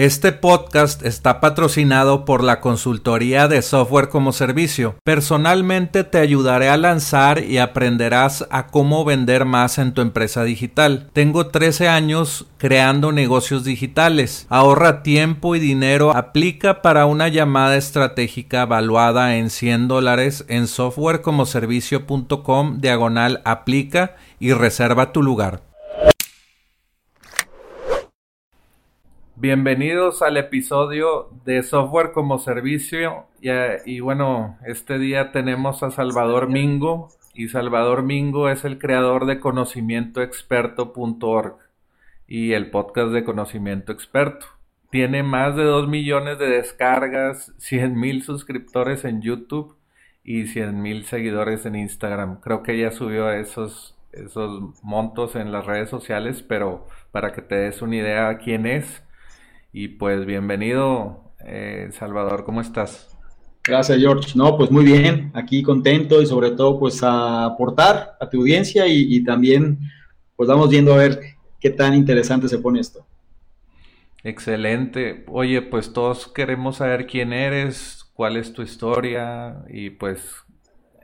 Este podcast está patrocinado por la consultoría de software como servicio. Personalmente te ayudaré a lanzar y aprenderás a cómo vender más en tu empresa digital. Tengo 13 años creando negocios digitales. Ahorra tiempo y dinero. Aplica para una llamada estratégica valuada en 100 dólares en softwarecomoservicio.com diagonal aplica y reserva tu lugar. Bienvenidos al episodio de Software como Servicio. Y, bueno, este día tenemos a Salvador Mingo. Y Salvador Mingo es el creador de conocimientoexperto.org y el podcast de Conocimiento Experto. Tiene más de 2 millones de descargas, 100 mil suscriptores en YouTube y 100 mil seguidores en Instagram. Creo que ya subió esos, esos montos en las redes sociales, pero para que te des una idea quién es y pues bienvenido, eh, Salvador, ¿cómo estás? Gracias, George. No, pues muy bien, aquí contento y sobre todo pues a aportar a tu audiencia y, también pues vamos viendo a ver qué tan interesante se pone esto. Excelente. Oye, pues todos queremos saber quién eres, cuál es tu historia y pues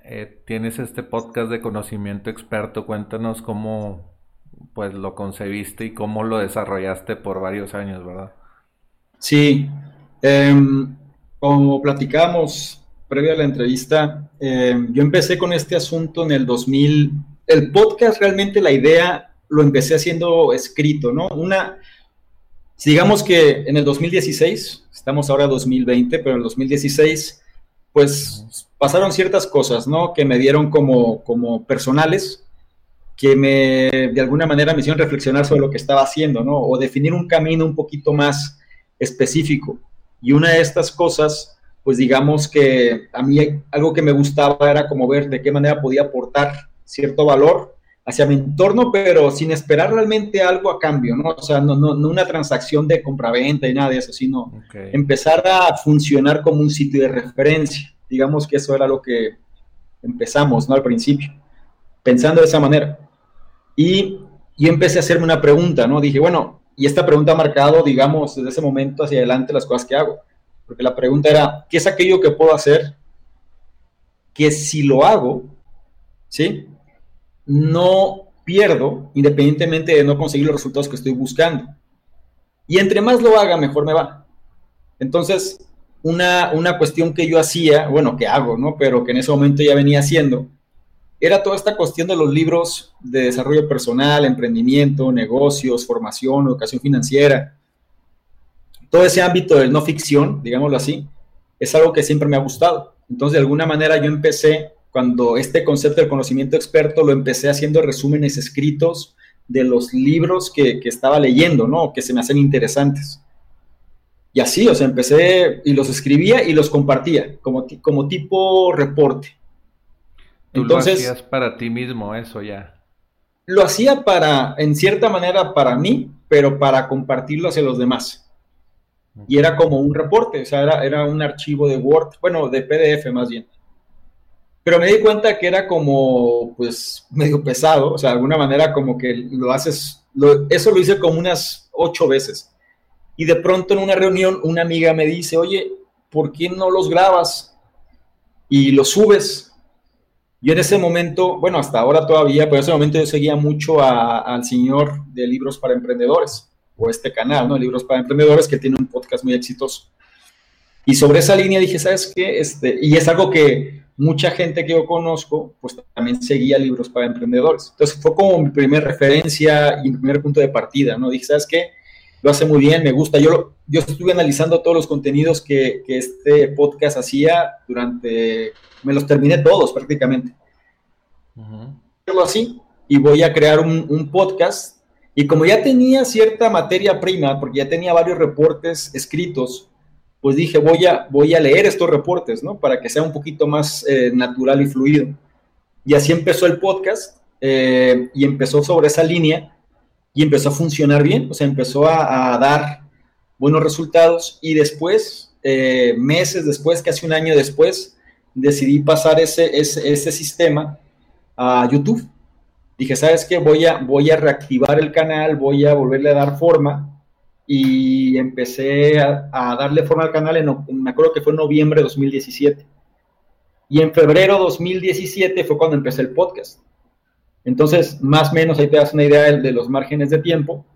eh, tienes este podcast de conocimiento experto. Cuéntanos cómo pues lo concebiste y cómo lo desarrollaste por varios años, ¿verdad? Sí, em, como platicamos previo a la entrevista, em, yo empecé con este asunto en el 2000. El podcast realmente la idea lo empecé haciendo escrito, ¿no? Una, digamos que en el 2016, estamos ahora en 2020, pero en el 2016, pues pasaron ciertas cosas, ¿no? Que me dieron como, como personales, que me, de alguna manera me hicieron reflexionar sobre lo que estaba haciendo, ¿no? O definir un camino un poquito más específico. Y una de estas cosas, pues digamos que a mí algo que me gustaba era como ver de qué manera podía aportar cierto valor hacia mi entorno, pero sin esperar realmente algo a cambio, ¿no? O sea, no, no, no una transacción de compraventa y nada de eso, sino empezar a funcionar como un sitio de referencia. Digamos que eso era lo que empezamos, ¿no? Al principio, pensando de esa manera. Y yo empecé a hacerme una pregunta, ¿no? Dije, bueno, y esta pregunta ha marcado, digamos, desde ese momento hacia adelante las cosas que hago. Porque la pregunta era, ¿qué es aquello que puedo hacer que si lo hago, ¿sí? No pierdo, independientemente de no conseguir los resultados que estoy buscando. Y entre más lo haga, mejor me va. Entonces, una, una cuestión que yo hacía, bueno, que hago, ¿no? Pero que en ese momento ya venía haciendo, era toda esta cuestión de los libros de desarrollo personal, emprendimiento, negocios, formación, educación financiera. Todo ese ámbito de no ficción, digámoslo así, es algo que siempre me ha gustado. Entonces, de alguna manera yo empecé, cuando este concepto del conocimiento experto lo empecé haciendo resúmenes escritos de los libros que, estaba leyendo, ¿no? Que se me hacen interesantes. Y así, o sea, empecé y los escribía y los compartía como, como tipo reporte. Entonces, lo hacías para ti mismo eso ya. Lo hacía para, en cierta manera, para mí, pero para compartirlo hacia los demás. Y era como un reporte, o sea, era, era un archivo de Word, bueno, de PDF más bien. Pero me di cuenta que era como, pues, medio pesado, o sea, de alguna manera como que lo haces eso lo hice como unas ocho veces. Y de pronto en una reunión una amiga me dice, oye, ¿por qué no los grabas y los subes? Yo en ese momento, bueno, hasta ahora todavía, pero en ese momento yo seguía mucho al señor de Libros para Emprendedores, o este canal, ¿no? Libros para Emprendedores, que tiene un podcast muy exitoso. Y sobre esa línea dije, ¿sabes qué? Este, y es algo que mucha gente que yo conozco, pues también seguía libros para emprendedores. Entonces fue como mi primera referencia y mi primer punto de partida, ¿no? Dije, ¿sabes qué? Lo hace muy bien, me gusta. Yo, yo estuve analizando todos los contenidos que, que este podcast hacía durante, me los terminé todos prácticamente. Uh así y voy a crear un, un podcast. Y como ya tenía cierta materia prima, porque ya tenía varios reportes escritos, pues dije, voy a, voy a leer estos reportes, ¿no? Para que sea un poquito más eh, natural y fluido. Y así empezó el podcast eh, y empezó sobre esa línea y empezó a funcionar bien, o sea, empezó a, dar buenos resultados y después, eh, meses después, casi un año después, decidí pasar ese, ese, sistema a YouTube. Dije, ¿sabes qué? Voy a, voy a reactivar el canal, voy a volverle a dar forma y empecé a, darle forma al canal, en, me acuerdo que fue en noviembre de 2017. Y en febrero de 2017 fue cuando empecé el podcast. Entonces, más o menos ahí te das una idea de, los márgenes de tiempo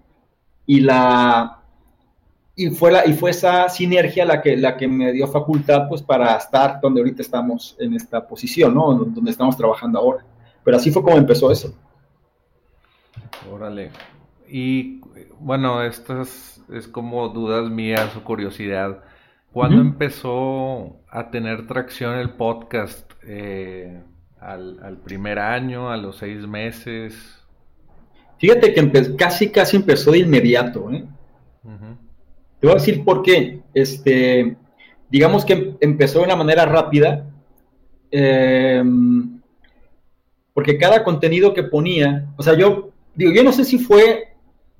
y la y fue la y fue esa sinergia la que la que me dio facultad pues para estar donde ahorita estamos en esta posición, ¿no? Donde estamos trabajando ahora. Pero así fue como empezó eso. Órale. Y bueno, estas es como dudas mías o curiosidad. ¿Cuándo empezó a tener tracción el podcast? Eh, al, primer año, a los seis meses? Fíjate que casi, casi empezó de inmediato. ¿eh? Te voy a decir por qué. Este, digamos que empezó de una manera rápida, em, porque cada contenido que ponía, o sea, yo digo, yo no sé si fue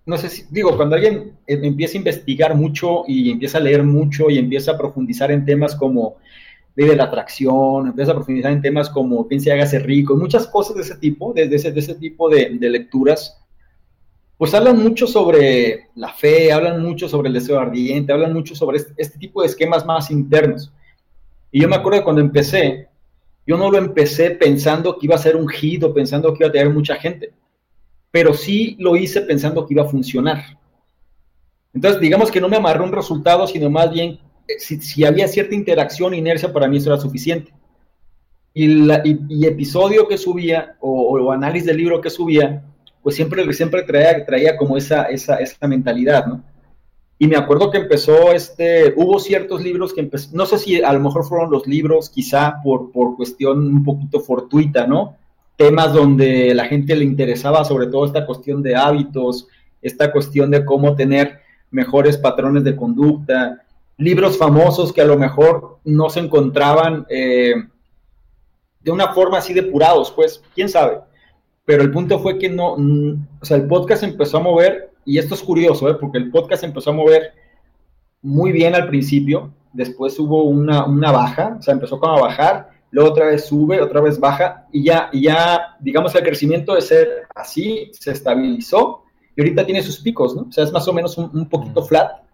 no sé si, digo, cuando alguien em, empieza a investigar mucho y empieza a leer mucho y empieza a profundizar en temas como de la atracción, empieza a profundizar en temas como piensa y hágase rico, muchas cosas de ese tipo, de, ese, de ese, tipo de, lecturas, pues hablan mucho sobre la fe, hablan mucho sobre el deseo ardiente, hablan mucho sobre este, este tipo de esquemas más internos. Y yo me acuerdo de cuando empecé, yo no lo empecé pensando que iba a ser un hit pensando que iba a tener mucha gente pero sí lo hice pensando que iba a funcionar. Entonces, digamos que no me amarré un resultado, sino más bien, si, había cierta interacción, inercia, para mí eso era suficiente. Y, la, episodio que subía, o, análisis del libro que subía, pues siempre, siempre traía, traía como esa, esa, esa mentalidad, ¿no? Y me acuerdo que empezó, este, hubo ciertos libros que empezó, no sé si a lo mejor fueron los libros, quizá por, por cuestión un poquito fortuita, ¿no? temas donde la gente le interesaba sobre todo esta cuestión de hábitos, esta cuestión de cómo tener mejores patrones de conducta, libros famosos que a lo mejor no se encontraban eh, de una forma así depurados, pues, quién sabe. Pero el punto fue que no, o sea, el podcast empezó a mover, y esto es curioso, ¿eh? porque el podcast empezó a mover muy bien al principio, después hubo una, una baja, o sea, empezó como a bajar, luego otra vez sube, otra vez baja, y ya, y ya digamos, el crecimiento de ser así se estabilizó, y ahorita tiene sus picos, ¿no? O sea, es más o menos un, poquito flat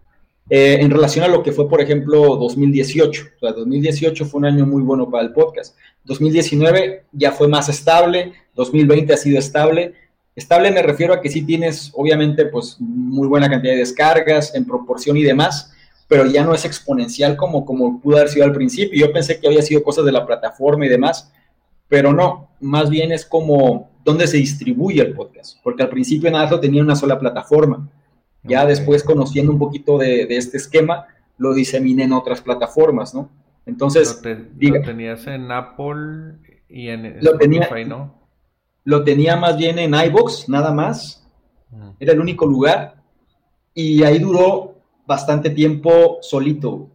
eh, en relación a lo que fue, por ejemplo, 2018. O sea, 2018 fue un año muy bueno para el podcast. 2019 ya fue más estable, 2020 ha sido estable. Estable me refiero a que sí tienes, obviamente, pues muy buena cantidad de descargas en proporción y demás, pero ya no es exponencial como, como pudo haber sido al principio. Yo pensé que había sido cosas de la plataforma y demás, pero no, más bien es como dónde se distribuye el podcast, porque al principio nada lo tenía una sola plataforma. Ya después, conociendo un poquito de, este esquema, lo diseminé en otras plataformas, ¿no? Entonces, lo, tenías en Apple y en lo tenía, ¿no? Lo tenía más bien en iBox, nada más. Era el único lugar. Y ahí duró bastante tiempo solito.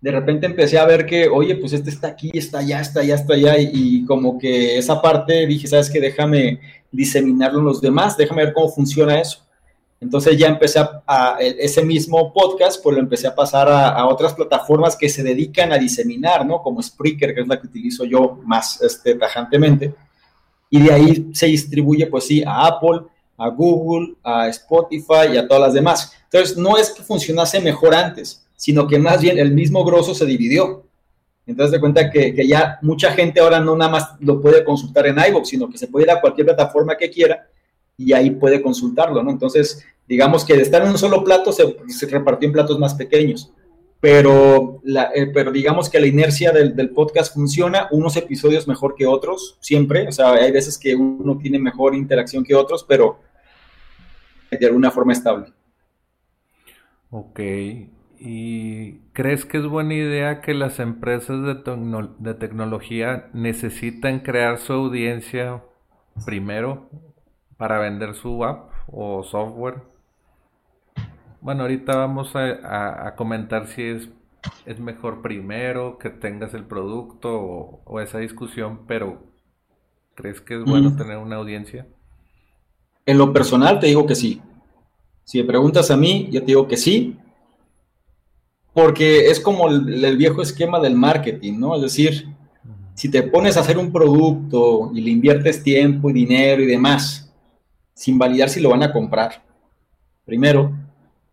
De repente empecé a ver que, oye, pues este está aquí, está allá, está allá, está allá, y, como que esa parte dije, ¿sabes qué? Déjame diseminarlo en los demás, déjame ver cómo funciona eso. Entonces ya empecé a, ese mismo podcast, pues lo empecé a pasar a, otras plataformas que se dedican a diseminar, ¿no? Como Spreaker, que es la que utilizo yo más este, tajantemente. Y de ahí se distribuye, pues sí, a Apple, a Google, a Spotify y a todas las demás. Entonces, no es que funcionase mejor antes, sino que más bien el mismo grosso se dividió. Entonces, de cuenta que, ya mucha gente ahora no nada más lo puede consultar en iVoox, sino que se puede ir a cualquier plataforma que quiera y ahí puede consultarlo, ¿no? Entonces, digamos que de estar en un solo plato se, repartió en platos más pequeños. Pero, eh, pero digamos que la inercia del, del, podcast funciona, unos episodios mejor que otros, siempre, o sea, hay veces que uno tiene mejor interacción que otros, pero de alguna forma estable. Ok, ¿y crees que es buena idea que las empresas de, de tecnología necesitan crear su audiencia primero para vender su app o software? Bueno, ahorita vamos a, comentar si es, es, mejor primero que tengas el producto o, esa discusión, pero ¿crees que es bueno mm. tener una audiencia? En lo personal te digo que sí. Si me preguntas a mí, yo te digo que sí, porque es como el, viejo esquema del marketing, ¿no? Es decir, si te pones a hacer un producto y le inviertes tiempo y dinero y demás, sin validar si lo van a comprar, primero,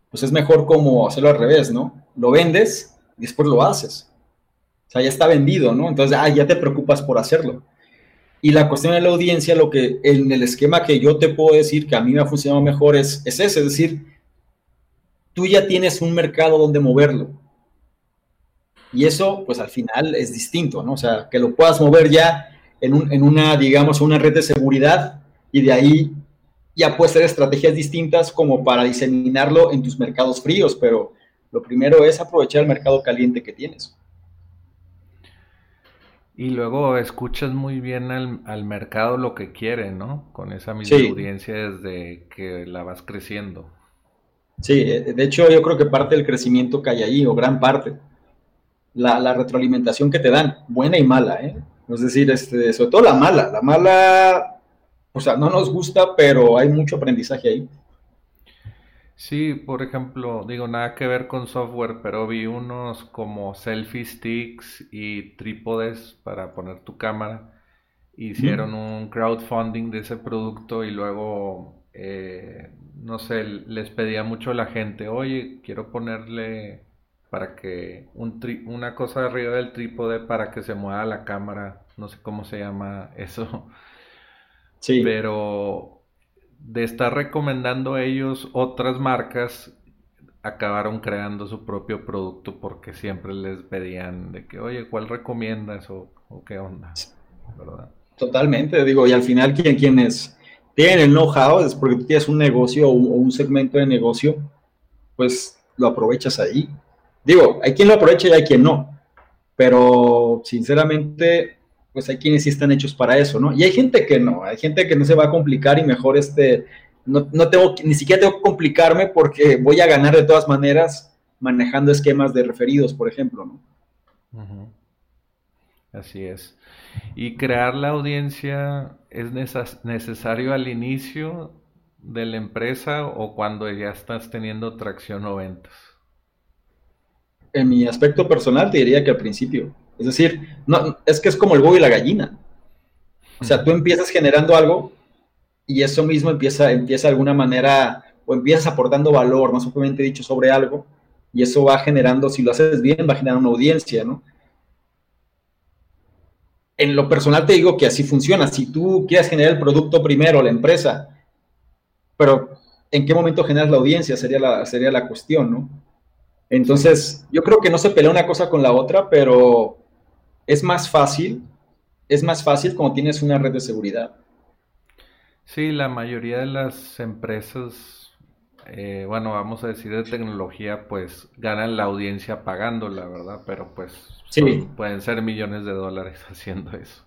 pues es mejor como hacerlo al revés, ¿no? Lo vendes y después lo haces. O sea, ya está vendido, ¿no? Entonces, ah, ya te preocupas por hacerlo. Y la cuestión de la audiencia, lo que en el esquema que yo te puedo decir que a mí me ha funcionado mejor es, es ese, es decir, tú ya tienes un mercado donde moverlo. Y eso, pues al final es distinto, ¿no? O sea, que lo puedas mover ya en, un, en una, digamos, una red de seguridad y de ahí ya puedes hacer estrategias distintas como para diseminarlo en tus mercados fríos, pero lo primero es aprovechar el mercado caliente que tienes. Y luego escuchas muy bien al, mercado lo que quiere, ¿no? Con esa misma audiencia desde que la vas creciendo. Sí, eh, de hecho yo creo que parte del crecimiento que hay ahí, o gran parte, la, retroalimentación que te dan, buena y mala, ¿eh? Es decir, este, sobre todo la mala, la mala, o sea, no nos gusta, pero hay mucho aprendizaje ahí. Sí, por ejemplo, digo, nada que ver con software, pero vi unos como selfie sticks y trípodes para poner tu cámara. Hicieron un crowdfunding de ese producto y luego, eh, no sé, les pedía mucho a la gente, oye, quiero ponerle para que un una cosa arriba del trípode para que se mueva la cámara, no sé cómo se llama eso. Sí. Pero de estar recomendando ellos otras marcas, acabaron creando su propio producto porque siempre les pedían de que, oye, ¿cuál recomiendas o, qué onda? Totalmente, digo, y al final quien, quienes tienen el know-how es porque tú tienes un negocio o un segmento de negocio, pues lo aprovechas ahí. Digo, hay quien lo aprovecha y hay quien no, pero sinceramente pues hay quienes sí están hechos para eso, ¿no? Y hay gente que no, hay gente que no se va a complicar y mejor este, no, no tengo, ni siquiera tengo que complicarme porque voy a ganar de todas maneras manejando esquemas de referidos, por ejemplo, ¿no? Así es. ¿Y crear la audiencia es necesario al inicio de la empresa o cuando ya estás teniendo tracción o ventas? En mi aspecto personal te diría que al principio. Es decir, no, es que es como el huevo y la gallina. O sea, tú empiezas generando algo y eso mismo empieza, empieza de alguna manera, o empiezas aportando valor, no simplemente dicho sobre algo, y eso va generando, si lo haces bien, va a generar una audiencia, ¿no? En lo personal te digo que así funciona. Si tú quieres generar el producto primero, la empresa, pero ¿en qué momento generas la audiencia? Sería la, sería la cuestión, ¿no? Entonces, yo creo que no se pelea una cosa con la otra, pero es más fácil, es más fácil como tienes una red de seguridad. Sí, la mayoría de las empresas, eh, bueno, vamos a decir de tecnología, pues ganan la audiencia pagándola, ¿verdad? Pero pues sí. pueden ser millones de dólares haciendo eso.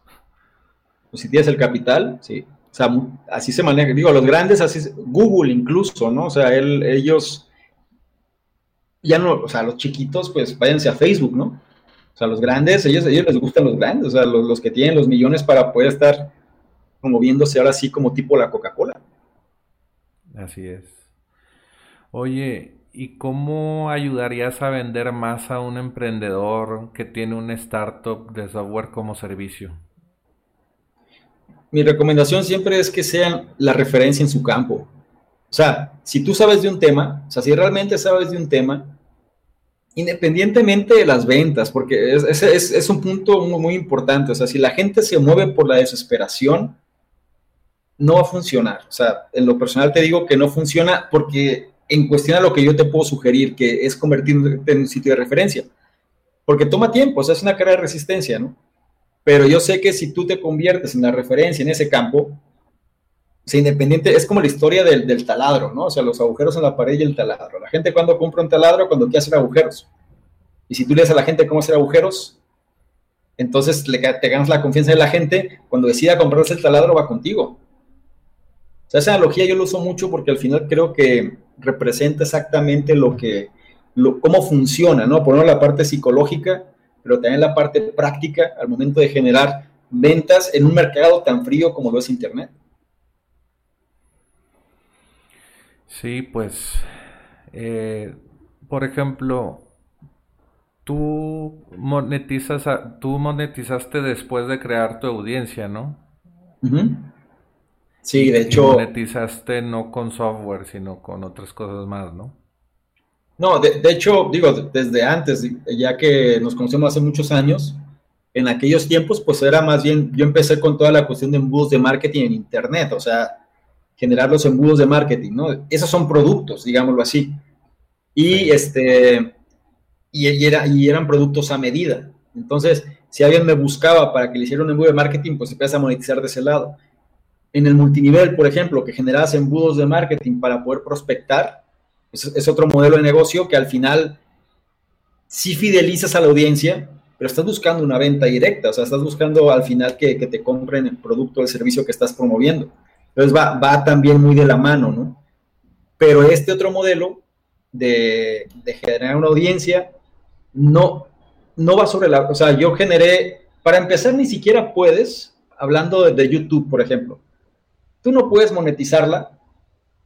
Pues si tienes el capital, sí. O sea, así se maneja. Digo, los grandes, así, Google incluso, ¿no? O sea, ellos, ya no, o sea, los chiquitos, pues váyanse a Facebook, ¿no? O sea, los grandes, ellos, ellos les gustan los grandes, o sea, los, que tienen los millones para poder estar moviéndose ahora sí como tipo la Coca-Cola. Así es. Oye, ¿y cómo ayudarías a vender más a un emprendedor que tiene una startup de software como servicio? mi recomendación siempre es que sean la referencia en su campo. O sea, si tú sabes de un tema, o sea, si realmente sabes de un tema, independientemente de las ventas, porque es, es, un punto muy, importante, o sea, si la gente se mueve por la desesperación, no va a funcionar. O sea, en lo personal te digo que no funciona porque en cuestión a lo que yo te puedo sugerir, que es convertirte en un sitio de referencia, porque toma tiempo, o sea, es una carrera de resistencia, ¿no? Pero yo sé que si tú te conviertes en la referencia en ese campo, sea, independiente, es como la historia del, taladro, ¿no? O sea, los agujeros en la pared y el taladro. La gente cuando compra un taladro, cuando quiere hacer agujeros. Y si tú le a la gente cómo hacer agujeros, entonces le, te ganas la confianza de la gente, cuando decida comprarse el taladro va contigo. O sea, esa analogía yo lo uso mucho porque al final creo que representa exactamente lo que, cómo funciona, ¿no? Por la parte psicológica, pero también la parte práctica al momento de generar ventas en un mercado tan frío como lo es Internet. Sí, pues, eh, por ejemplo, tú monetizas, tú monetizaste después de crear tu audiencia, ¿no? Sí, de hecho. monetizaste no con software, sino con otras cosas más, ¿no? No, de, de, hecho, digo, desde antes, ya que nos conocemos hace muchos años, en aquellos tiempos, pues era más bien, yo empecé con toda la cuestión de embudos de marketing en Internet, o sea, generar los embudos de marketing, ¿no? Esos son productos, digámoslo así. Y, este, y, era, y eran productos a medida. Entonces, si alguien me buscaba para que le hiciera un embudo de marketing, pues empieza a monetizar de ese lado. En el multinivel, por ejemplo, que generas embudos de marketing para poder prospectar, es, es otro modelo de negocio que al final sí fidelizas a la audiencia, pero estás buscando una venta directa, o sea, estás buscando al final que, que te compren el producto o el servicio que estás promoviendo. Entonces va, también muy de la mano, ¿no? Pero este otro modelo de, generar una audiencia no, no va sobre la... O sea, yo generé, para empezar ni siquiera puedes, hablando de, YouTube, por ejemplo, tú no puedes monetizarla,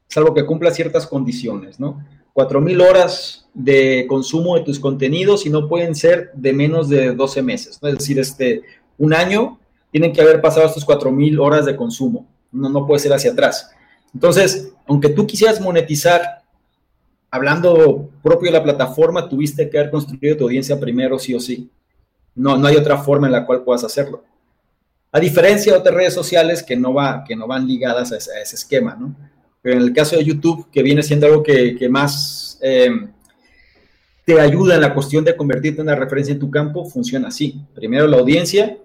salvo que cumpla ciertas condiciones, ¿no? 4.000 horas de consumo de tus contenidos y no pueden ser de menos de 12 meses, ¿no? Es decir, este, un año tienen que haber pasado estos 4.000 horas de consumo no, no puede ser hacia atrás. Entonces, aunque tú quisieras monetizar, hablando propio de la plataforma, tuviste que haber construido tu audiencia primero, sí o sí. No, no hay otra forma en la cual puedas hacerlo. A diferencia de otras redes sociales que no, va, que no van ligadas a ese, esquema, ¿no? Pero en el caso de YouTube, que viene siendo algo que, más em, te ayuda en la cuestión de convertirte en una referencia en tu campo, funciona así. Primero la audiencia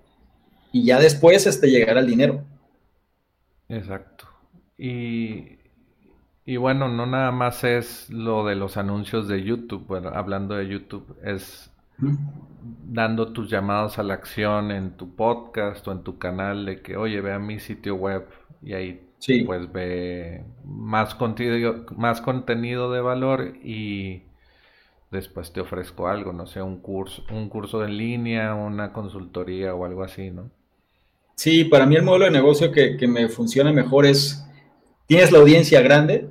y ya después este, llegar al dinero. Exacto. Y, y bueno, no nada más es lo de los anuncios de YouTube, bueno, hablando de YouTube, es dando tus llamados a la acción en tu podcast o en tu canal de que, oye, ve a mi sitio web y ahí pues ve más contenido, más contenido de valor y después te ofrezco algo, no sé, un curso, un curso en línea, una consultoría o algo así, ¿no? Sí, para mí el modelo de negocio que, me funciona mejor es, tienes la audiencia grande,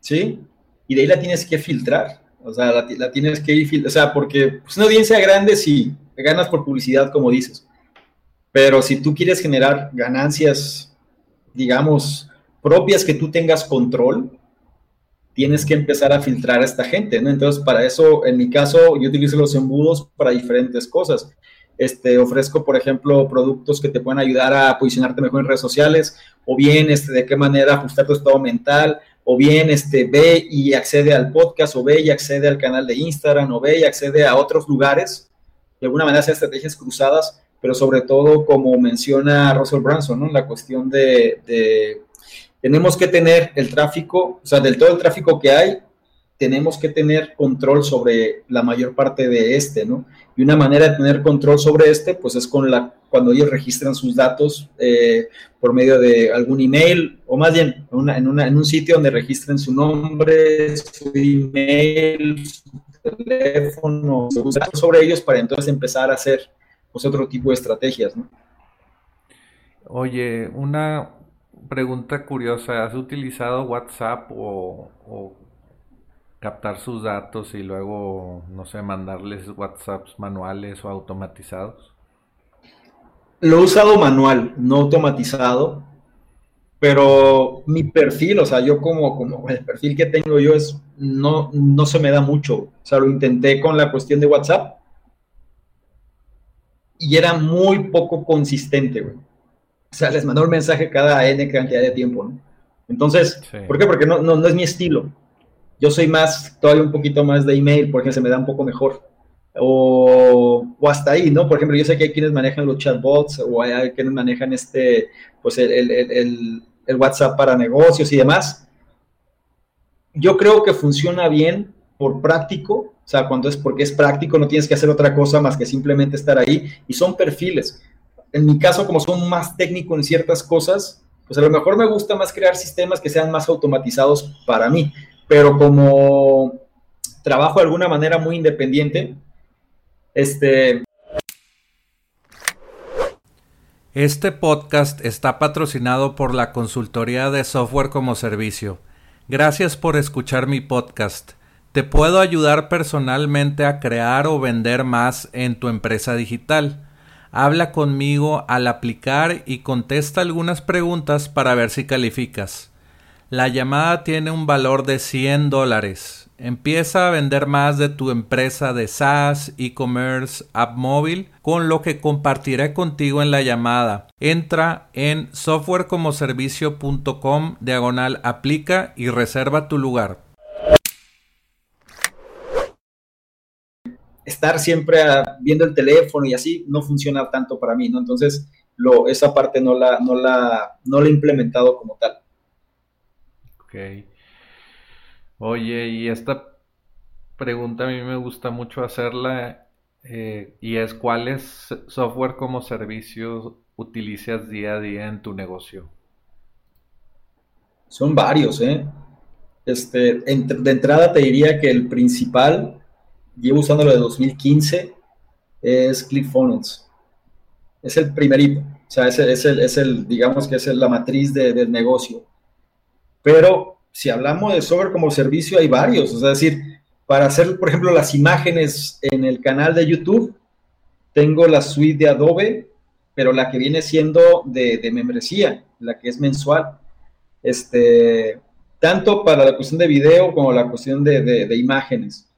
¿sí? Y de ahí la tienes que filtrar, o sea, la, tienes que ir, o sea, porque pues, una audiencia grande sí, ganas por publicidad, como dices, pero si tú quieres generar ganancias, digamos, propias que tú tengas control, tienes que empezar a filtrar a esta gente, ¿no? Entonces, para eso, en mi caso, yo utilizo los embudos para diferentes cosas. Este, ofrezco, por ejemplo, productos que te pueden ayudar a posicionarte mejor en redes sociales, o bien este, de qué manera ajustar tu estado mental, o bien este, ve y accede al podcast, o ve y accede al canal de Instagram, o ve y accede a otros lugares. De alguna manera, hacer estrategias cruzadas, pero sobre todo, como menciona Russell Branson, la cuestión de, de tenemos que tener el tráfico, o sea, del todo el tráfico que hay, tenemos que tener control sobre la mayor parte de este, ¿no? Y una manera de tener control sobre este, pues es con la, cuando ellos registran sus datos eh, por medio de algún email, o más bien en, un sitio donde registren su nombre, su email, su teléfono, sobre ellos para entonces empezar a hacer pues, otro tipo de estrategias, ¿no? Oye, una pregunta curiosa, ¿has utilizado WhatsApp o captar sus datos y luego, no sé, mandarles WhatsApps manuales o automatizados? Lo he usado manual, no automatizado, pero mi perfil, o sea, yo como, como el perfil que tengo yo es, no, no se me da mucho. O sea, lo intenté con la cuestión de WhatsApp y era muy poco consistente, güey. O sea, les mandó un mensaje cada N cantidad de tiempo, ¿no? Entonces, ¿por qué? Porque no, no, no, es mi estilo. Yo soy más, todavía un poquito más de email, porque se me da un poco mejor. O, o, hasta ahí, ¿no? Por ejemplo, yo sé que hay quienes manejan los chatbots o hay, quienes manejan este, pues el, el, el, WhatsApp para negocios y demás. Yo creo que funciona bien por práctico, o sea, cuando es porque es práctico, no tienes que hacer otra cosa más que simplemente estar ahí y son perfiles. En mi caso, como son más técnico en ciertas cosas, pues a lo mejor me gusta más crear sistemas que sean más automatizados para mí, pero como trabajo de alguna manera muy independiente, este... Este podcast está patrocinado por la consultoría de software como servicio. Gracias por escuchar mi podcast. Te puedo ayudar personalmente a crear o vender más en tu empresa digital. Habla conmigo al aplicar y contesta algunas preguntas para ver si calificas. La llamada tiene un valor de 100 dólares. Empieza a vender más de tu empresa de SaaS, e-commerce, app móvil, con lo que compartiré contigo en la llamada. Entra en softwarecomoservicio.com diagonal aplica y reserva tu lugar. estar siempre viendo el teléfono y así no funciona tanto para mí, ¿no? Entonces, esa parte no la, no, la, no la he implementado como tal. Ok. Oye, y esta pregunta a mí me gusta mucho hacerla eh, y es ¿cuáles software como servicio utilizas día a día en tu negocio? Son varios, ¿eh? Este, de entrada te diría que el principal llevo usándolo de 2015, es ClickFunnels. Es el primerito, o sea, es el, es el, es el digamos que es la matriz de, del negocio. Pero si hablamos de software como servicio, hay varios, es decir, para hacer, por ejemplo, las imágenes en el canal de YouTube, tengo la suite de Adobe, pero la que viene siendo de, membresía, la que es mensual. Este, tanto para la cuestión de video como la cuestión de, imágenes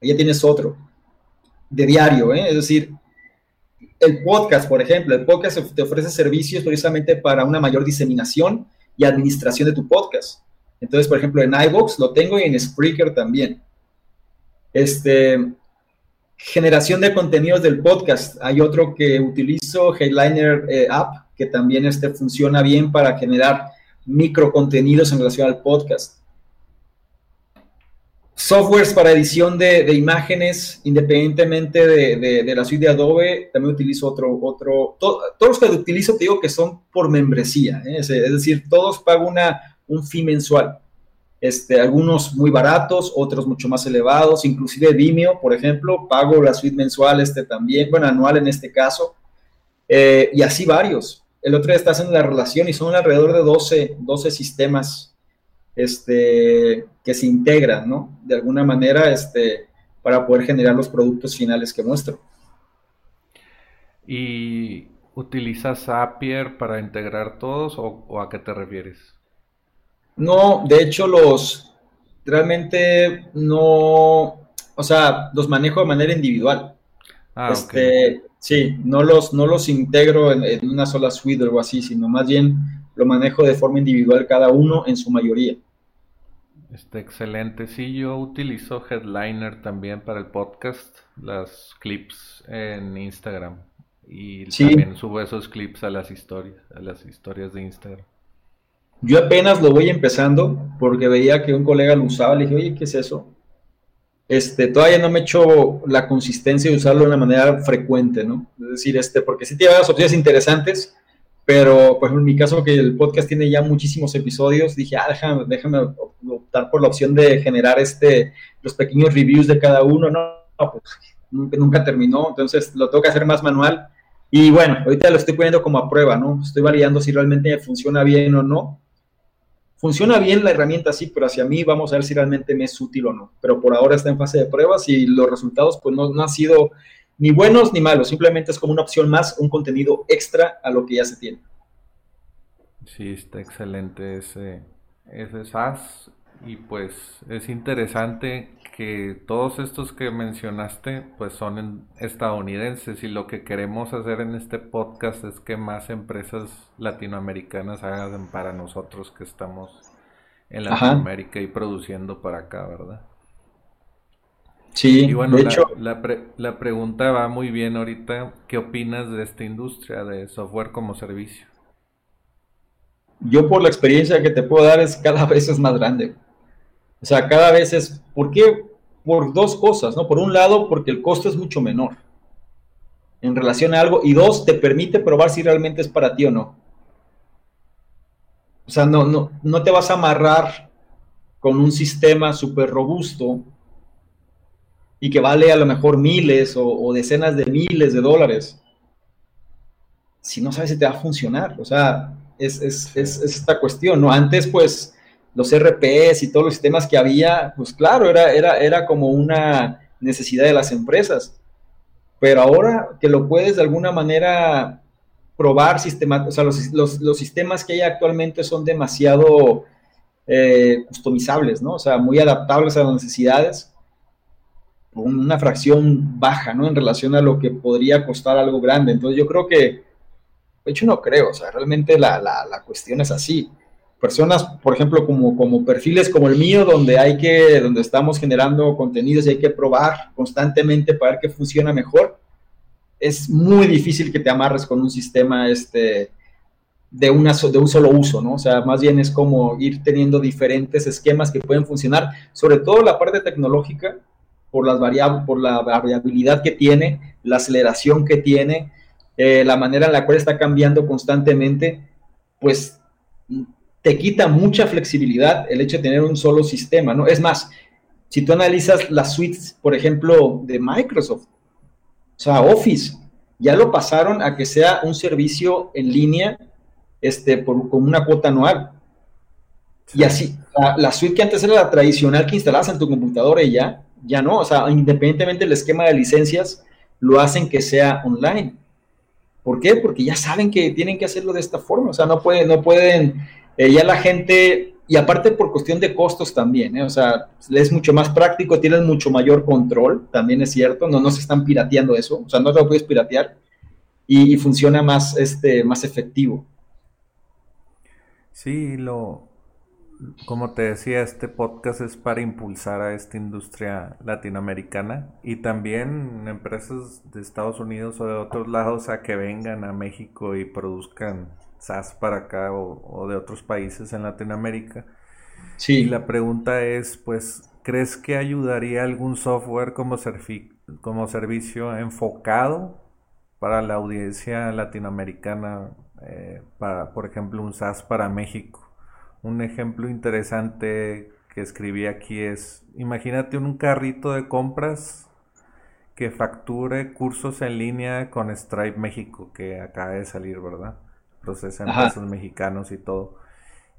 ya tienes otro, de diario, ¿eh? es decir, el podcast, por ejemplo, el podcast te ofrece servicios precisamente para una mayor diseminación y administración de tu podcast. Entonces, por ejemplo, en iVoox lo tengo y en Spreaker también. Este, generación de contenidos del podcast. Hay otro que utilizo, Headliner eh, App, que también este, funciona bien para generar micro contenidos en relación al podcast. Softwares para edición de, imágenes, independientemente de, la suite de Adobe, también utilizo otro, otro, todos los que utilizo te digo que son por membresía, ¿eh? es, decir, todos pago una, un fee mensual. Este, algunos muy baratos, otros mucho más elevados, inclusive Vimeo, por ejemplo, pago la suite mensual este también, bueno, anual en este caso, eh, y así varios. El otro día está haciendo la relación y son alrededor de 12, 12 sistemas este, que se integran, ¿no? De alguna manera, este, para poder generar los productos finales que muestro. ¿Y utilizas Zapier para integrar todos o, a qué te refieres? No, de hecho los realmente no, o sea, los manejo de manera individual. Ah, este, Sí, no los, no los integro en, en, una sola suite o algo así, sino más bien lo manejo de forma individual cada uno en su mayoría. Está excelente. Sí, yo utilizo Headliner también para el podcast, las clips en Instagram. Y también subo esos clips a las historias, a las historias de Instagram. Yo apenas lo voy empezando porque veía que un colega lo usaba, le dije, oye, ¿qué es eso? Este, todavía no me he hecho la consistencia de usarlo de una manera frecuente, ¿no? Es decir, este, porque sí tiene varias opciones interesantes, pero, por ejemplo, en mi caso, que el podcast tiene ya muchísimos episodios, dije, ah, déjame, déjame optar por la opción de generar este, los pequeños reviews de cada uno. No, pues nunca, nunca terminó, entonces lo tengo que hacer más manual. Y bueno, ahorita lo estoy poniendo como a prueba, ¿no? Estoy validando si realmente funciona bien o no. Funciona bien la herramienta, sí, pero hacia mí vamos a ver si realmente me es útil o no. Pero por ahora está en fase de pruebas y los resultados, pues no, no han sido ni buenos ni malos, simplemente es como una opción más, un contenido extra a lo que ya se tiene. Sí, está excelente ese, ese SaaS y pues es interesante que todos estos que mencionaste pues son estadounidenses y lo que queremos hacer en este podcast es que más empresas latinoamericanas hagan para nosotros que estamos en Latinoamérica y produciendo para acá, ¿verdad? Sí, y bueno, de hecho, la, la pregunta va muy bien ahorita. ¿Qué opinas de esta industria de software como servicio? Yo por la experiencia que te puedo dar es cada vez es más grande. O sea, cada vez es, ¿por qué? Por dos cosas, ¿no? Por un lado, porque el costo es mucho menor en relación a algo, y dos, te permite probar si realmente es para ti o no. O sea, no, no, no te vas a amarrar con un sistema súper robusto y que vale a lo mejor miles o, decenas de miles de dólares si no sabes si te va a funcionar. O sea, es, es, es, es esta cuestión, ¿no? Antes, pues, los RPs y todos los sistemas que había, pues claro, era, era, era como una necesidad de las empresas. Pero ahora que lo puedes de alguna manera probar, sistema, o sea, los, los, sistemas que hay actualmente son demasiado eh, customizables, ¿no? O sea, muy adaptables a las necesidades, una fracción baja, ¿no? En relación a lo que podría costar algo grande. Entonces yo creo que, de hecho no creo, o sea, realmente la, la, la cuestión es así personas, por ejemplo, como, como perfiles como el mío, donde hay que, donde estamos generando contenidos y hay que probar constantemente para ver qué funciona mejor, es muy difícil que te amarres con un sistema este, de, una, de un solo uso, ¿no? O sea, más bien es como ir teniendo diferentes esquemas que pueden funcionar, sobre todo la parte tecnológica, por, las variables, por la variabilidad que tiene, la aceleración que tiene, eh, la manera en la cual está cambiando constantemente, pues te quita mucha flexibilidad el hecho de tener un solo sistema, ¿no? Es más, si tú analizas las suites, por ejemplo, de Microsoft, o sea, Office, ya lo pasaron a que sea un servicio en línea este, por, con una cuota anual. Y así, la, suite que antes era la tradicional que instalabas en tu computadora y ya, ya no, o sea, independientemente del esquema de licencias, lo hacen que sea online. ¿Por qué? Porque ya saben que tienen que hacerlo de esta forma, o sea, no pueden, no pueden eh, ya la gente, y aparte por cuestión de costos también, ¿eh? o sea, es mucho más práctico, tienen mucho mayor control, también es cierto, no, no se están pirateando eso, o sea, no lo puedes piratear y, funciona más, este, más efectivo. Sí, lo, como te decía, este podcast es para impulsar a esta industria latinoamericana y también empresas de Estados Unidos o de otros lados a que vengan a México y produzcan SAS para acá o, de otros países en Latinoamérica. Sí. Y la pregunta es, pues, ¿crees que ayudaría algún software como, como servicio enfocado para la audiencia latinoamericana, eh, para, por ejemplo, un SAS para México? Un ejemplo interesante que escribí aquí es, imagínate un carrito de compras que facture cursos en línea con Stripe México, que acaba de salir, ¿verdad? procesan pesos mexicanos y todo.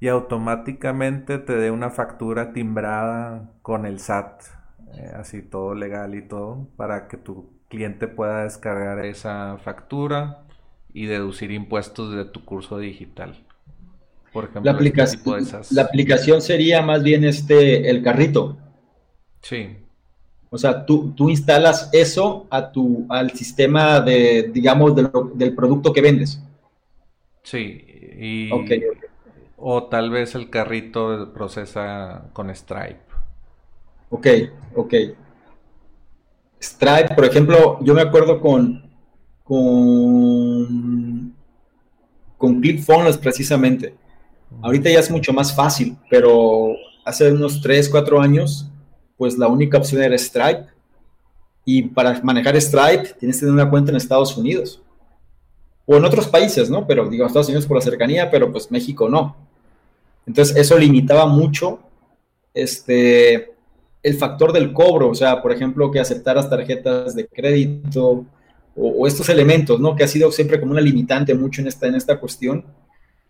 Y automáticamente te dé una factura timbrada con el SAT, eh, así todo legal y todo, para que tu cliente pueda descargar esa factura y deducir impuestos de tu curso digital. Por ejemplo, la, este la aplicación sería más bien este el carrito. Sí. O sea, tú, tú instalas eso a tu, al sistema de, digamos, del producto que vendes. Sí, y, o tal vez el carrito procesa con Stripe. Ok, ok. Stripe, por ejemplo, yo me acuerdo con con con ClickFunnels precisamente. Ahorita ya es mucho más fácil, pero hace unos 3, 4 años, pues la única opción era Stripe. Y para manejar Stripe tienes que tener una cuenta en Estados Unidos o en otros países, ¿no? Pero digo, Estados Unidos por la cercanía, pero pues México no. Entonces eso limitaba mucho este, el factor del cobro, o sea, por ejemplo, que aceptaras tarjetas de crédito o, estos elementos, ¿no? Que ha sido siempre como una limitante mucho en esta, en esta cuestión.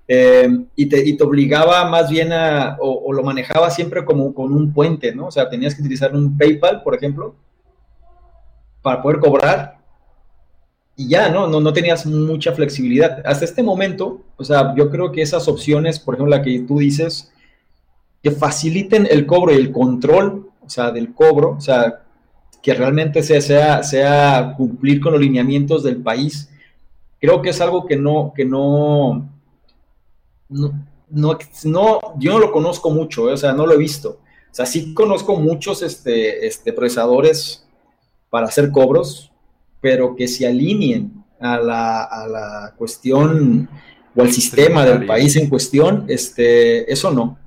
Eh, y, te, y, te, obligaba más bien a, o, o, lo manejaba siempre como con un puente, ¿no? O sea, tenías que utilizar un PayPal, por ejemplo, para poder cobrar y ya, ¿no? ¿no? No tenías mucha flexibilidad. Hasta este momento, o sea, yo creo que esas opciones, por ejemplo, la que tú dices, que faciliten el cobro y el control, o sea, del cobro, o sea, que realmente sea, sea, sea cumplir con los lineamientos del país, creo que es algo que no, que no, no, no, yo no lo conozco mucho, eh, o sea, no lo he visto. O sea, sí conozco muchos este, este, procesadores para hacer cobros, pero que se alineen a la, a la cuestión o al sistema del país en cuestión, este, eso no.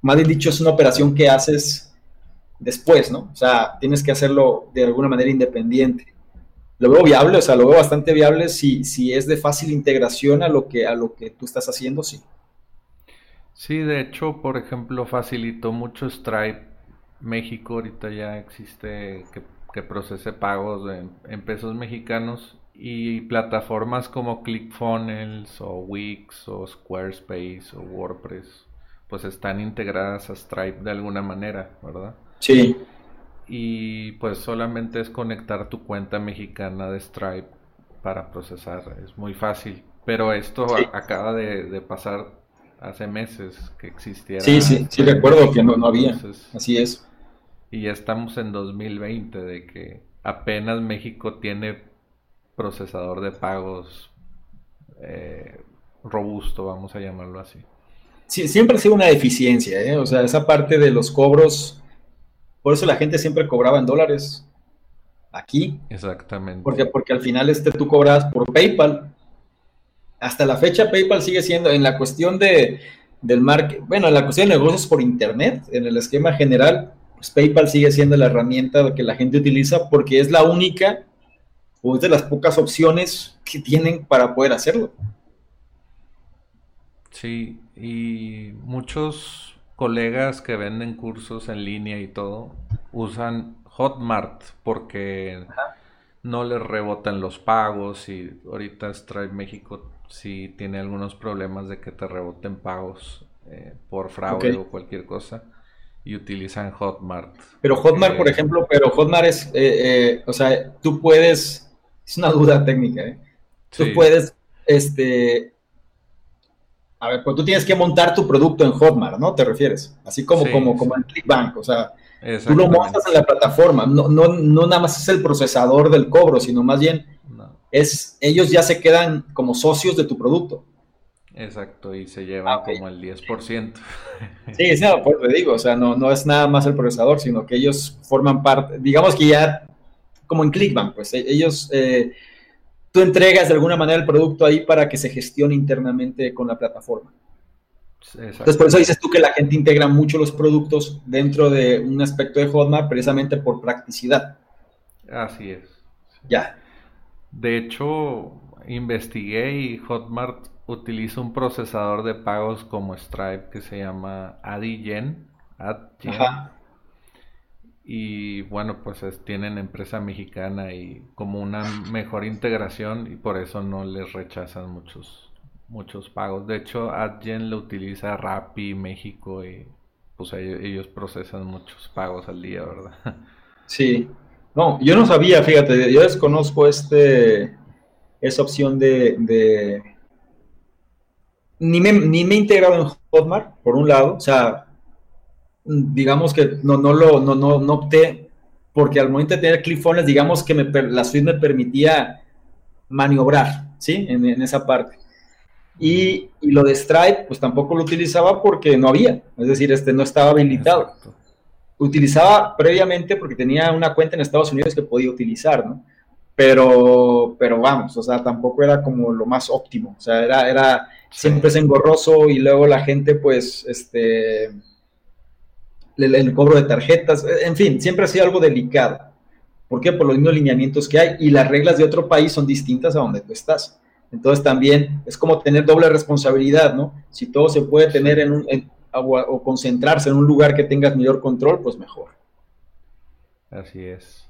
Más bien dicho, es una operación que haces después, ¿no? O sea, tienes que hacerlo de alguna manera independiente. Lo veo viable, o sea, lo veo bastante viable si, si es de fácil integración a lo que, a lo que tú estás haciendo, sí. Sí, de hecho, por ejemplo, facilitó mucho Stripe. México ahorita ya existe que que procese pagos en, pesos mexicanos y plataformas como ClickFunnels o Wix o Squarespace o WordPress pues están integradas a Stripe de alguna manera, ¿verdad? Sí. Y pues solamente es conectar tu cuenta mexicana de Stripe para procesar, es muy fácil. Pero esto acaba de, pasar hace meses que existiera. Sí, sí, sí, recuerdo que no, no había. Así es. Y ya estamos en 2020 de que apenas México tiene procesador de pagos eh, robusto, vamos a llamarlo así. Sí, siempre ha sido una deficiencia, ¿eh? o sea, esa parte de los cobros, por eso la gente siempre cobraba en dólares aquí. Exactamente. Porque, porque al final este, tú cobras por PayPal. Hasta la fecha PayPal sigue siendo en la cuestión de, del marketing, bueno, en la cuestión de negocios por Internet, en el esquema general, pues PayPal sigue siendo la herramienta que la gente utiliza porque es la única o es de las pocas opciones que tienen para poder hacerlo. Sí, y muchos colegas que venden cursos en línea y todo usan Hotmart porque no les rebotan los pagos y ahorita Stripe México sí tiene algunos problemas de que te reboten pagos eh, por fraude o cualquier cosa y utilizan Hotmart. Pero Hotmart, por ejemplo, pero Hotmart es, eh, eh, o sea, tú puedes, es una duda técnica, ¿eh? Tú puedes, este, a ver, pues tú tienes que montar tu producto en Hotmart, ¿no? ¿Te refieres? Así como, como, como en ClickBank, o sea, tú lo montas en la plataforma, no, no, no nada más es el procesador del cobro, sino más bien es, ellos ya se quedan como socios de tu producto. Exacto, y se lleva ah, como el 10%. Sí, es nada, pues te digo, o sea, no, no es nada más el procesador, sino que ellos forman parte, digamos que ya, como en Clickbank, pues e, ellos, eh, tú entregas de alguna manera el producto ahí para que se gestione internamente con la plataforma. Entonces, por eso dices tú que la gente integra mucho los productos dentro de un aspecto de Hotmart, precisamente por practicidad. Así es. Ya. De hecho, investigué y Hotmart utiliza un procesador de pagos como Stripe que se llama Adigen. Y bueno, pues tienen empresa mexicana y como una mejor integración y por eso no les rechazan muchos muchos pagos. De hecho, Adyen lo utiliza Rappi, México y pues ellos, procesan muchos pagos al día, ¿verdad? Sí. No, yo no sabía, fíjate, yo desconozco este esa opción de ni me, ni me he integrado en Hotmart, por un lado, o sea, digamos que no, no lo, no, no, no opté, porque al momento de tener ClickFunnels, digamos que me, la suite me permitía maniobrar, ¿sí? En, esa parte. Y, y, lo de Stripe, pues tampoco lo utilizaba porque no había, es decir, este no estaba habilitado. Utilizaba previamente porque tenía una cuenta en Estados Unidos que podía utilizar, ¿no? Pero, pero vamos, o sea, tampoco era como lo más óptimo, o sea, era, era, siempre es engorroso y luego la gente pues, este, el, cobro de tarjetas, en fin, siempre ha sido algo delicado. ¿Por qué? Por los mismos lineamientos que hay y las reglas de otro país son distintas a donde tú estás. Entonces también es como tener doble responsabilidad, ¿no? Si todo se puede tener en un, o, concentrarse en un lugar que tengas mayor control, pues mejor. Así es.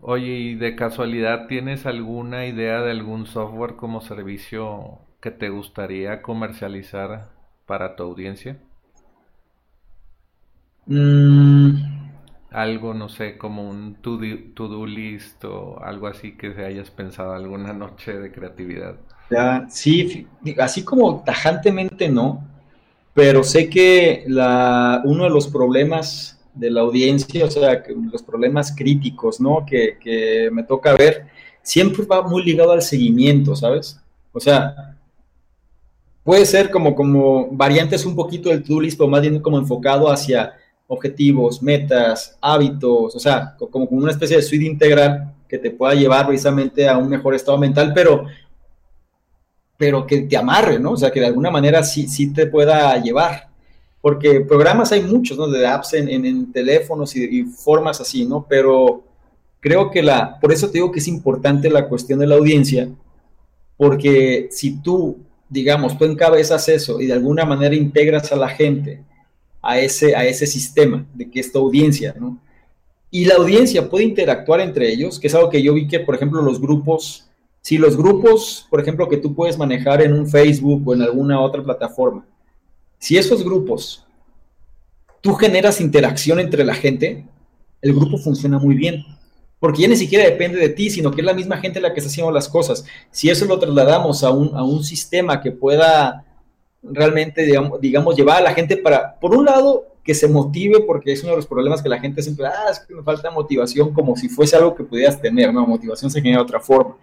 Oye, ¿y de casualidad tienes alguna idea de algún software como servicio que te gustaría comercializar para tu audiencia? Mm, algo, no sé, como un to-do list o algo así que se hayas pensado alguna noche de creatividad. Ya, sí, así como tajantemente no, pero sé que la, uno de los problemas de la audiencia, o sea, los problemas críticos, ¿no? Que, que me toca ver, siempre va muy ligado al seguimiento, ¿sabes? O sea, puede ser como, como variantes un poquito del to-do list, pero más bien como enfocado hacia objetivos, metas, hábitos, o sea, como, una especie de suite integral que te pueda llevar precisamente a un mejor estado mental, pero, pero que te amarre, ¿no? O sea, que de alguna manera sí, sí te pueda llevar. Porque programas hay muchos, ¿no? De apps en, en, teléfonos y, y, formas así, ¿no? Pero creo que la, por eso te digo que es importante la cuestión de la audiencia, porque si tú, digamos, tú encabezas eso y de alguna manera integras a la gente, a ese, a ese sistema de que esta audiencia, ¿no? Y la audiencia puede interactuar entre ellos, que es algo que yo vi que, por ejemplo, los grupos, si los grupos, por ejemplo, que tú puedes manejar en un Facebook o en alguna otra plataforma, si esos grupos, tú generas interacción entre la gente, el grupo funciona muy bien. Porque ya ni siquiera depende de ti, sino que es la misma gente la que está haciendo las cosas. Si eso lo trasladamos a un, a un sistema que pueda realmente, digamos, digamos, llevar a la gente para, por un lado, que se motive, porque es uno de los problemas que la gente siempre, ah, es que me falta motivación, como si fuese algo que pudieras tener, ¿no? Motivación se genera de otra forma.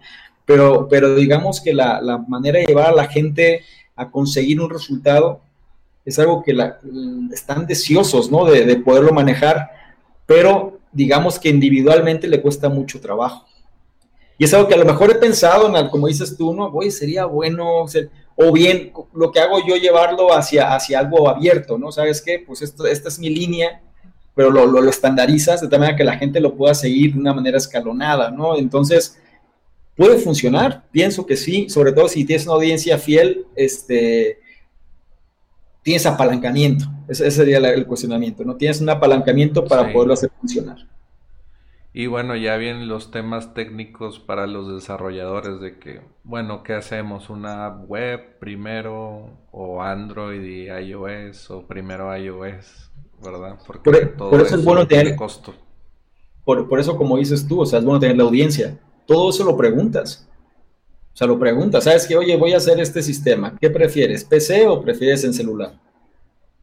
Pero, pero digamos que la, la manera de llevar a la gente a conseguir un resultado es algo que la, están deseosos, ¿no? De, de poderlo manejar, pero digamos que individualmente le cuesta mucho trabajo. Y es algo que a lo mejor he pensado, en, como dices tú, ¿no? Oye, sería bueno, o bien lo que hago yo llevarlo hacia, hacia algo abierto, ¿no? ¿Sabes qué? Pues esto, esta es mi línea, pero lo, lo, lo, estandarizas de tal manera que la gente lo pueda seguir de una manera escalonada, ¿no? Entonces, puede funcionar, pienso que sí, sobre todo si tienes una audiencia fiel, este, tienes apalancamiento, ese, sería el cuestionamiento, ¿no? Tienes un apalancamiento para sí. poderlo hacer funcionar. Y bueno, ya vienen los temas técnicos para los desarrolladores de que, bueno, ¿qué hacemos? ¿Una web primero o Android y iOS o primero iOS? ¿Verdad? Porque por, todo por eso, eso, es bueno tener costo. Por, por, eso, como dices tú, o sea, es bueno tener la audiencia. Todo eso lo preguntas. O sea, lo preguntas. ¿Sabes que, oye, voy a hacer este sistema? ¿Qué prefieres? ¿PC o prefieres en celular?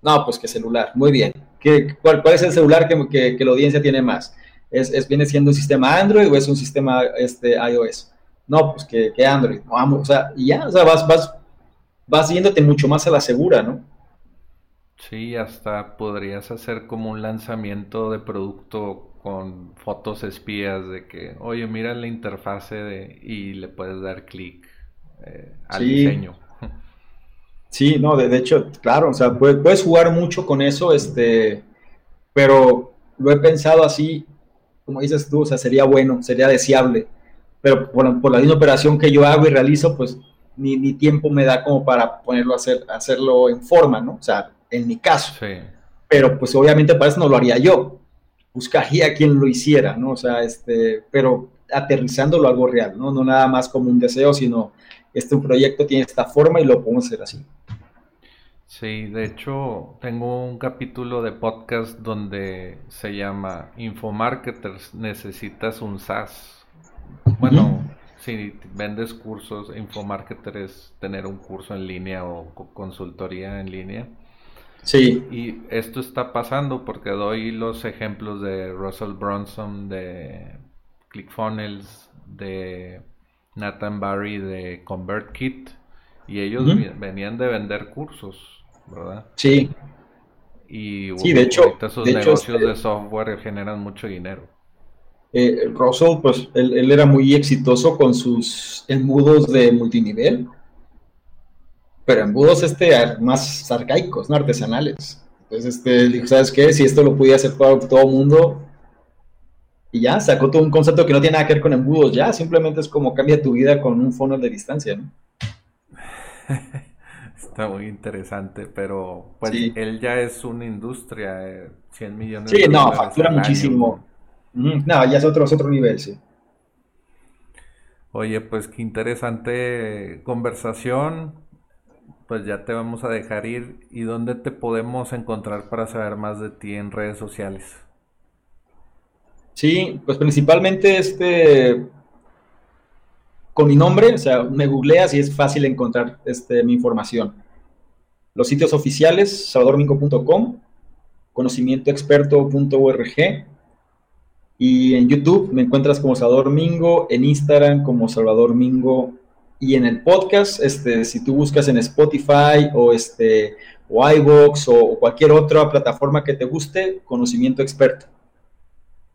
No, pues que celular. Muy bien. ¿Qué, cuál, cuál, es el celular que, que, que la audiencia tiene más? ¿Es, es, viene siendo un sistema Android o es un sistema este, iOS? No, pues que, que Android. Vamos, o sea, y ya, o sea, vas, vas, vas yéndote mucho más a la segura, ¿no? Sí, hasta podrías hacer como un lanzamiento de producto con fotos espías de que, oye, mira la interfase de, y le puedes dar clic eh, al sí. diseño. Sí, no, de, de, hecho, claro, o sea, puedes, puedes jugar mucho con eso, este, pero lo he pensado así, como dices tú, o sea, sería bueno, sería deseable, pero por, por la misma operación que yo hago y realizo, pues ni, ni, tiempo me da como para ponerlo a hacer, hacerlo en forma, ¿no? O sea, en mi caso. Sí. Pero pues obviamente para eso no lo haría yo, buscaría quien lo hiciera, ¿no? O sea, este, pero aterrizándolo a algo real, ¿no? No nada más como un deseo, sino este proyecto tiene esta forma y lo podemos hacer así. Sí, de hecho, tengo un capítulo de podcast donde se llama Infomarketers, necesitas un SaaS. Bueno, uh -huh. si vendes cursos, Infomarketer es tener un curso en línea o consultoría en línea. Sí. Y esto está pasando porque doy los ejemplos de Russell Bronson, de ClickFunnels, de Nathan Barry, de ConvertKit. Y ellos uh -huh. venían de vender cursos ¿verdad? Sí. Y sí, de hecho, esos de negocios hecho, este, de software generan mucho dinero. Eh, Russell, pues él, él, era muy exitoso con sus embudos de multinivel, pero embudos este más arcaicos, no artesanales. Entonces, este, dijo, ¿sabes qué? Si esto lo podía hacer todo, todo el mundo, y ya, sacó todo un concepto que no tiene nada que ver con embudos, ya, simplemente es como cambia tu vida con un funnel de distancia, ¿no? Está muy interesante, pero pues sí. él ya es una industria, eh, 100 millones sí, de dólares. Sí, no, factura muchísimo. No, ya es otro, es otro nivel, sí. Oye, pues qué interesante conversación. Pues ya te vamos a dejar ir. ¿Y dónde te podemos encontrar para saber más de ti en redes sociales? Sí, pues principalmente este con mi nombre, o sea, me googleas y es fácil encontrar este, mi información. Los sitios oficiales, salvadormingo.com, conocimientoexperto.org y en YouTube me encuentras como Salvador Mingo, en Instagram como Salvador Mingo y en el podcast, este, si tú buscas en Spotify o este o iVoox o cualquier otra plataforma que te guste, conocimiento experto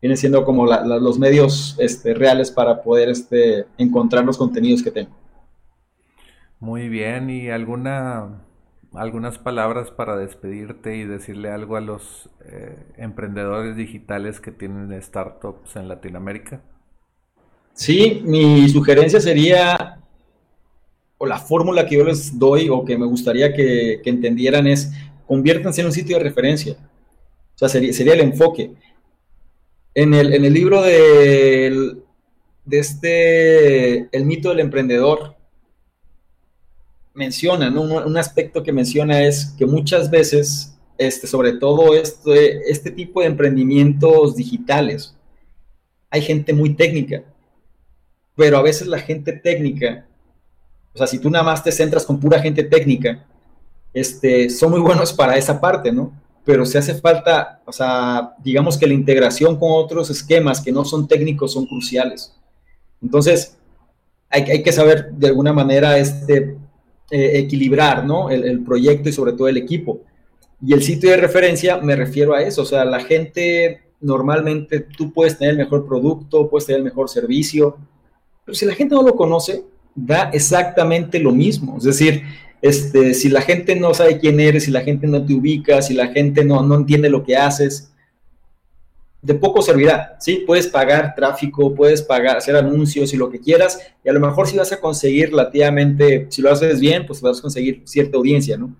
vienen siendo como los medios este, reales para poder este, encontrar los contenidos que tengo. Muy bien, ¿y alguna, algunas palabras para despedirte y decirle algo a los eh, emprendedores digitales que tienen startups en Latinoamérica? Sí, mi sugerencia sería, o la fórmula que yo les doy o que me gustaría que, entendieran es, conviértanse en un sitio de referencia. O sea, sería, sería el enfoque en el, en el libro de, de este, El mito del emprendedor, menciona, un, aspecto que menciona es que muchas veces, este, sobre todo este, este tipo de emprendimientos digitales, hay gente muy técnica, pero a veces la gente técnica, o sea, si tú nada más te centras con pura gente técnica, este, son muy buenos para esa parte, ¿no? Pero se hace falta, o sea, digamos que la integración con otros esquemas que no son técnicos son cruciales. Entonces, hay, hay que saber de alguna manera este, eh, equilibrar ¿no? el, el, proyecto y sobre todo el equipo. Y el sitio de referencia me refiero a eso, o sea, la gente normalmente tú puedes tener el mejor producto, puedes tener el mejor servicio, pero si la gente no lo conoce, da exactamente lo mismo. Es decir, este, si la gente no sabe quién eres, si la gente no te ubica, si la gente no, no entiende lo que haces, de poco servirá, ¿sí? Puedes pagar tráfico, puedes pagar, hacer anuncios y lo que quieras, y a lo mejor si vas a conseguir relativamente, si lo haces bien, pues vas a conseguir cierta audiencia, ¿no?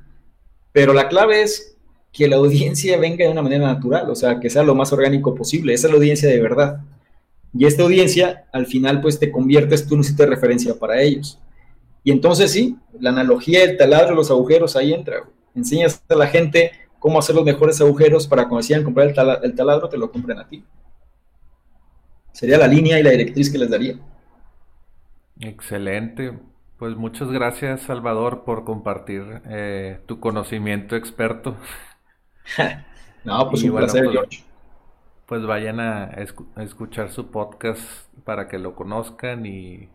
Pero la clave es que la audiencia venga de una manera natural, o sea, que sea lo más orgánico posible, esa es la audiencia de verdad. Y esta audiencia, al final, pues te conviertes tú en un sitio de referencia para ellos. Y entonces sí, la analogía del taladro, los agujeros, ahí entra. Enseñas a la gente cómo hacer los mejores agujeros para cuando decidan comprar el, taladro, te lo compren a ti. Sería la línea y la directriz que les daría. Excelente. Pues muchas gracias, Salvador, por compartir eh, tu conocimiento experto. no, pues un placer, pues, George. Pues vayan a escuchar su podcast para que lo conozcan y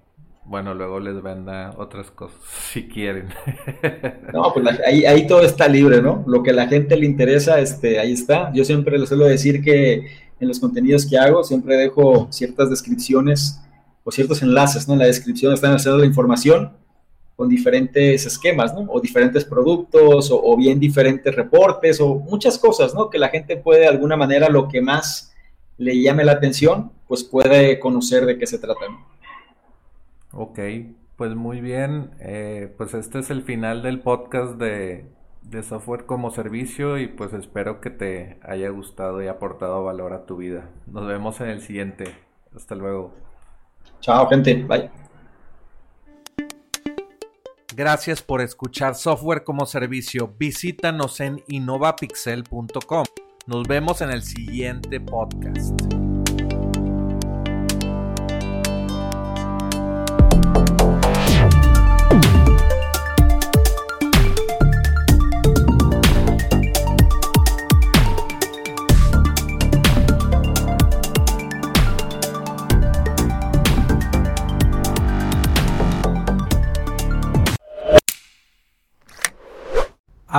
bueno, luego les venda otras cosas si quieren. No, pues ahí, ahí, todo está libre, ¿no? Lo que a la gente le interesa, este, ahí está. Yo siempre les suelo decir que en los contenidos que hago siempre dejo ciertas descripciones o ciertos enlaces, ¿no? En la descripción están haciendo la información con diferentes esquemas, ¿no? O diferentes productos, o, o, bien diferentes reportes, o muchas cosas, ¿no? Que la gente puede de alguna manera lo que más le llame la atención, pues puede conocer de qué se trata, ¿no? Ok, pues muy bien. Eh, pues este es el final del podcast de, de software como servicio y pues espero que te haya gustado y aportado valor a tu vida. Nos vemos en el siguiente. Hasta luego. Chao, gente. Bye. Gracias por escuchar Software como Servicio. Visítanos en innovapixel.com. Nos vemos en el siguiente podcast.